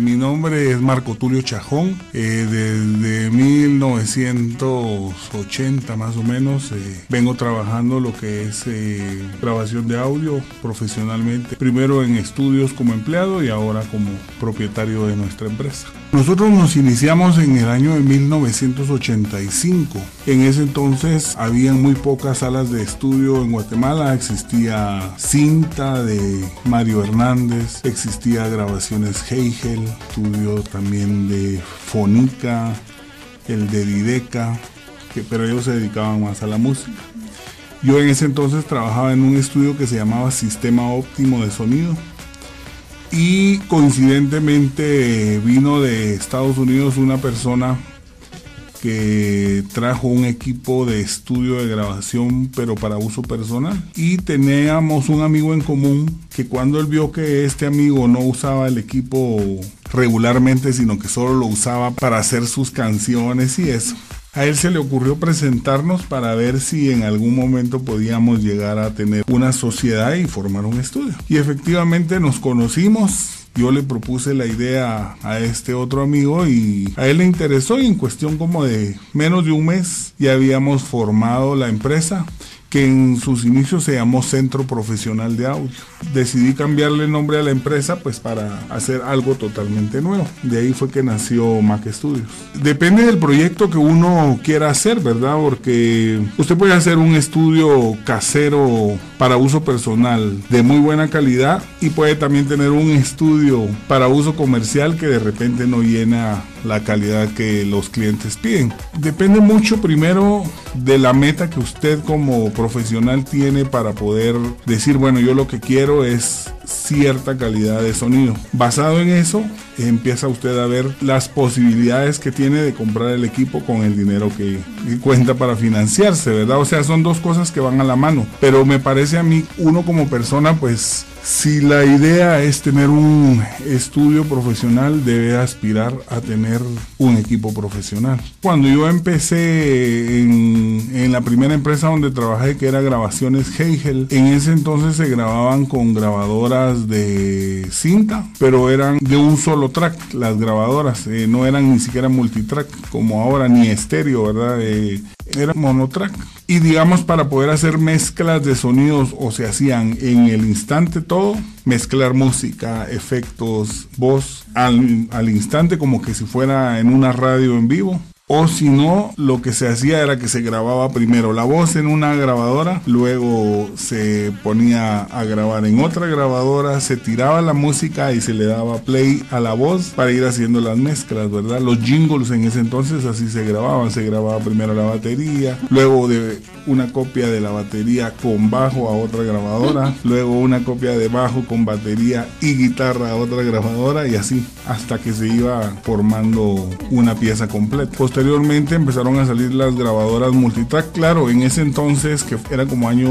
Mi nombre es Marco Tulio Chajón. Eh, desde 1980 más o menos eh, vengo trabajando lo que es eh, grabación de audio profesionalmente. Primero en estudios como empleado y ahora como propietario de nuestra empresa. Nosotros nos iniciamos en el año de 1985. En ese entonces habían muy pocas salas de estudio en Guatemala. Existía cinta de Mario Hernández, existía grabaciones Heigel, estudio también de Fonica, el de Dideca, que, pero ellos se dedicaban más a la música. Yo en ese entonces trabajaba en un estudio que se llamaba Sistema Óptimo de Sonido y coincidentemente vino de Estados Unidos una persona que trajo un equipo de estudio de grabación pero para uso personal y teníamos un amigo en común que cuando él vio que este amigo no usaba el equipo regularmente sino que solo lo usaba para hacer sus canciones y eso. A él se le ocurrió presentarnos para ver si en algún momento podíamos llegar a tener una sociedad y formar un estudio. Y efectivamente nos conocimos, yo le propuse la idea a este otro amigo y a él le interesó y en cuestión como de menos de un mes ya habíamos formado la empresa que en sus inicios se llamó Centro Profesional de Audio. Decidí cambiarle el nombre a la empresa pues para hacer algo totalmente nuevo. De ahí fue que nació Mac Studios. Depende del proyecto que uno quiera hacer, ¿verdad? Porque usted puede hacer un estudio casero para uso personal de muy buena calidad y puede también tener un estudio para uso comercial que de repente no llena la calidad que los clientes piden. Depende mucho primero de la meta que usted como profesional tiene para poder decir, bueno, yo lo que quiero es cierta calidad de sonido. Basado en eso, empieza usted a ver las posibilidades que tiene de comprar el equipo con el dinero que, cuenta para financiarse, ¿verdad? O sea, son dos cosas que van a la mano. Pero me parece a mí, uno como persona, pues si la idea es tener un estudio profesional, debe aspirar a tener un equipo profesional. Cuando yo empecé en, en, la primera empresa donde trabajé, que era Grabaciones Heigel, en ese entonces se grababan con de cinta, pero eran de un solo track las grabadoras, eh, no eran ni siquiera multitrack como ahora, ni estéreo, ¿verdad? Eh, era monotrack. Y digamos, para poder hacer mezclas de sonidos o se hacían en el instante todo, mezclar música, efectos, voz al, al instante como que si fuera en una radio en vivo o si no, lo que se hacía era que se grababa primero la voz en una grabadora, luego se ponía a grabar en otra grabadora, se tiraba la música y se le daba play a la voz para ir haciendo las mezclas, ¿verdad? Los jingles en ese entonces así se grababan, se grababa primero la batería, luego de una copia de la batería con bajo a otra grabadora, luego una copia de bajo con batería y guitarra a otra grabadora y así hasta que se iba formando una pieza completa. Posteriormente empezaron a salir las grabadoras multitrack. Claro, en ese entonces, que era como año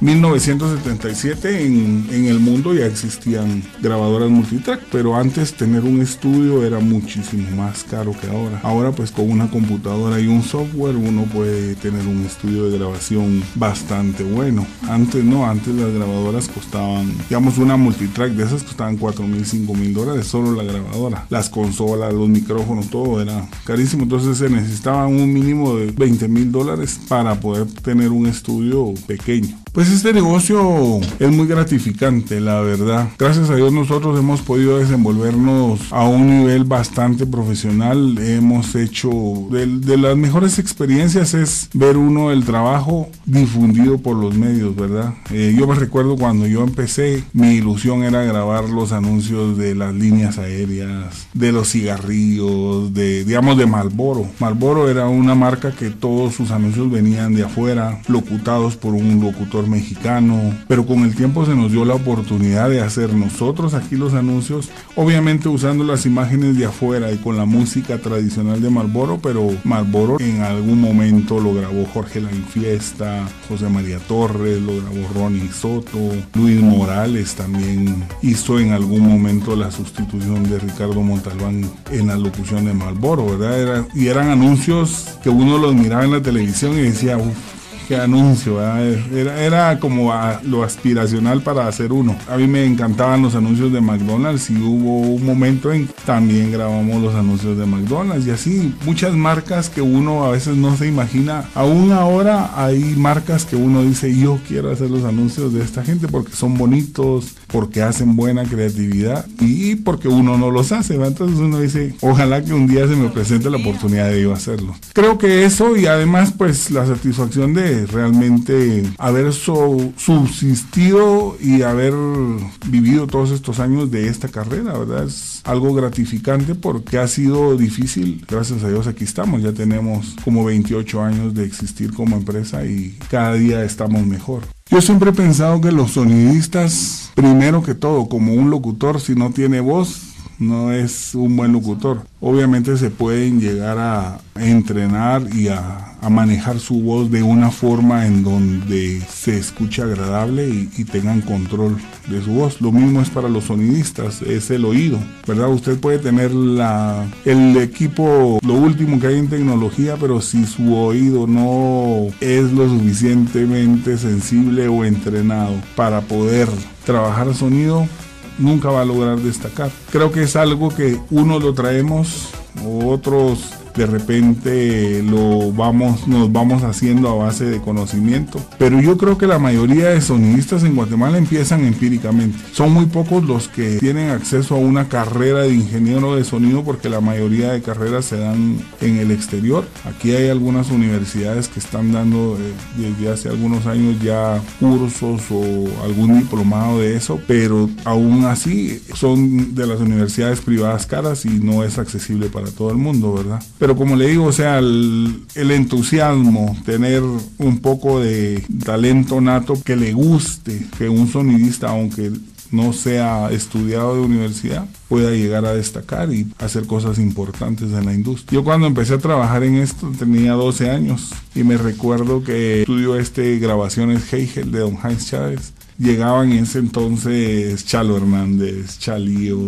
1977, en, en el mundo ya existían grabadoras multitrack, pero antes tener un estudio era muchísimo más caro que ahora. Ahora pues con una computadora y un software uno puede tener un estudio de grabación bastante bueno. Antes no, antes las grabadoras costaban, digamos una multitrack de esas costaban 4 mil, 5 mil dólares solo la grabadora. Las consolas, los micrófonos, todo era carísimo. Entonces necesitaban un mínimo de 20 mil dólares para poder tener un estudio pequeño. Pues este negocio es muy gratificante, la verdad. Gracias a Dios nosotros hemos podido desenvolvernos a un nivel bastante profesional. Hemos hecho de, las mejores experiencias es ver uno el trabajo difundido por los medios, ¿verdad? Eh, yo me recuerdo cuando yo empecé, mi ilusión era grabar los anuncios de las líneas aéreas, de los cigarrillos, de digamos de Malboro. Malboro era una marca que todos sus anuncios venían de afuera, locutados por un locutor mexicano, pero con el tiempo se nos dio la oportunidad de hacer nosotros aquí los anuncios, obviamente usando las imágenes de afuera y con la música tradicional de Marlboro, pero Marlboro en algún momento lo grabó Jorge La Infiesta, José María Torres, lo grabó Ronnie Soto, Luis Morales también hizo en algún momento la sustitución de Ricardo Montalbán en la locución de Marlboro, ¿verdad? y eran anuncios que uno los miraba en la televisión y decía, qué anuncio, era, era como lo aspiracional para hacer uno. A mí me encantaban los anuncios de McDonald's y hubo un momento en que también grabamos los anuncios de McDonald's y así muchas marcas que uno a veces no se imagina. Aún ahora hay marcas que uno dice yo quiero hacer los anuncios de esta gente porque son bonitos, porque hacen buena creatividad y porque uno no los hace. Entonces uno dice ojalá que un día se me presente la oportunidad de yo hacerlo. Creo que eso y además pues la satisfacción de realmente haber subsistido y haber vivido todos estos años de esta carrera, ¿verdad? Es algo gratificante porque ha sido difícil. Gracias a Dios aquí estamos. Ya tenemos como 28 años de existir como empresa y cada día estamos mejor. Yo siempre he pensado que los sonidistas, primero que todo, como un locutor, si no tiene voz, no es un buen locutor. Obviamente se pueden llegar a entrenar y a, manejar su voz de una forma en donde se escuche agradable y, tengan control de su voz. Lo mismo es para los sonidistas, es el oído, ¿verdad? Usted puede tener la, el equipo, lo último que hay en tecnología, pero si su oído no es lo suficientemente sensible o entrenado para poder trabajar sonido, nunca va a lograr destacar. Creo que es algo que uno lo traemos, otros de repente lo vamos, nos vamos haciendo a base de conocimiento. Pero yo creo que la mayoría de sonidistas en Guatemala empiezan empíricamente. Son muy pocos los que tienen acceso a una carrera de ingeniero de sonido porque la mayoría de carreras se dan en el exterior. Aquí hay algunas universidades que están dando eh, desde hace algunos años ya cursos o algún diplomado de eso, pero aún así son de las universidades privadas caras y no es accesible para todo el mundo, ¿verdad? Como le digo, o sea, el, entusiasmo, tener un poco de talento nato que le guste, que un sonidista, aunque no sea estudiado de universidad, pueda llegar a destacar y hacer cosas importantes en la industria. Yo cuando empecé a trabajar en esto tenía 12 años y me recuerdo que estudió este grabaciones Heigel de Don Heinz Chávez llegaban en ese entonces Chalo Hernández, Chalío,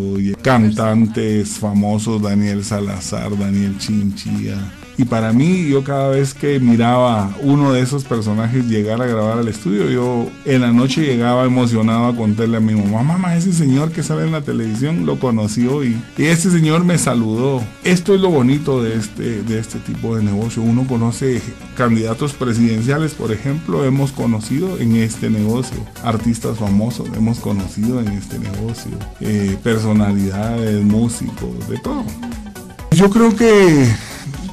cantantes famosos, Daniel Salazar, Daniel Chinchilla, y para mí, yo cada vez que miraba uno de esos personajes llegar a grabar al estudio, yo en la noche llegaba emocionado a contarle a mi mamá, mamá, ese señor que sale en la televisión lo conoció y, y ese señor me saludó. Esto es lo bonito de este, de este tipo de negocio. Uno conoce candidatos presidenciales, por ejemplo, hemos conocido en este negocio. Artistas famosos hemos conocido en este negocio. Eh, personalidades, músicos, de todo. Yo creo que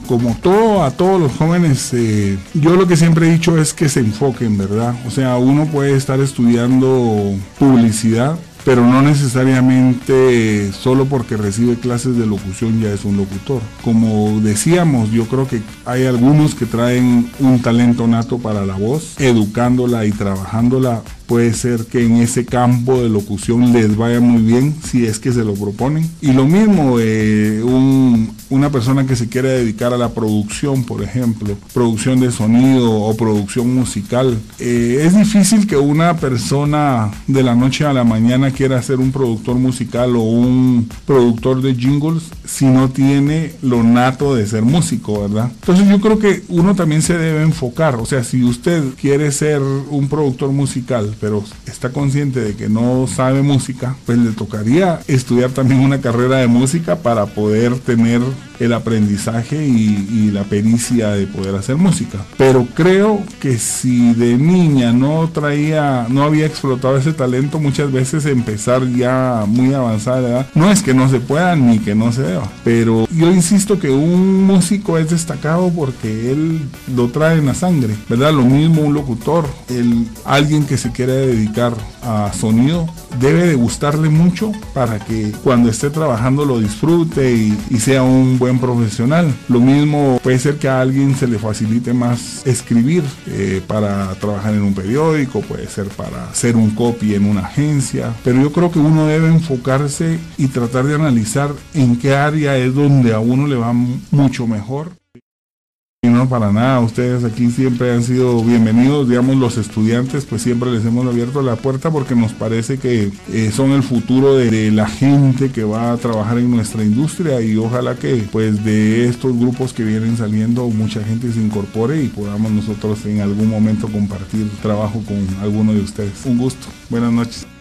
como todo a todos los jóvenes, eh, yo lo que siempre he dicho es que se enfoquen, ¿verdad? O sea, uno puede estar estudiando publicidad, pero no necesariamente solo porque recibe clases de locución ya es un locutor. Como decíamos, yo creo que hay algunos que traen un talento nato para la voz, educándola y trabajándola puede ser que en ese campo de locución les vaya muy bien si es que se lo proponen. Y lo mismo, eh, una persona que se quiere dedicar a la producción, por ejemplo, producción de sonido o producción musical, eh, es difícil que una persona de la noche a la mañana quiera ser un productor musical o un productor de jingles si no tiene lo nato de ser músico, ¿verdad? Entonces yo creo que uno también se debe enfocar, o sea, si usted quiere ser un productor musical, pero está consciente de que no sabe música, pues le tocaría estudiar también una carrera de música para poder tener el aprendizaje y, la pericia de poder hacer música. Pero creo que si de niña no traía, no había explotado ese talento, muchas veces empezar ya muy avanzada edad, no es que no se pueda ni que no se deba, pero yo insisto que un músico es destacado porque él lo trae en la sangre, ¿verdad? Lo mismo un locutor, el, alguien que se quiere dedicar a sonido, debe de gustarle mucho para que cuando esté trabajando lo disfrute y sea un buen profesional. Lo mismo puede ser que a alguien se le facilite más escribir eh, para trabajar en un periódico, puede ser para hacer un copy en una agencia, pero yo creo que uno debe enfocarse y tratar de analizar en qué área es donde a uno le va mucho mejor no, para nada, ustedes aquí siempre han sido bienvenidos, digamos los estudiantes, pues siempre les hemos abierto la puerta porque nos parece que eh, son el futuro de, la gente que va a trabajar en nuestra industria y ojalá que pues de estos grupos que vienen saliendo mucha gente se incorpore y podamos nosotros en algún momento compartir trabajo con alguno de ustedes. Un gusto, buenas noches.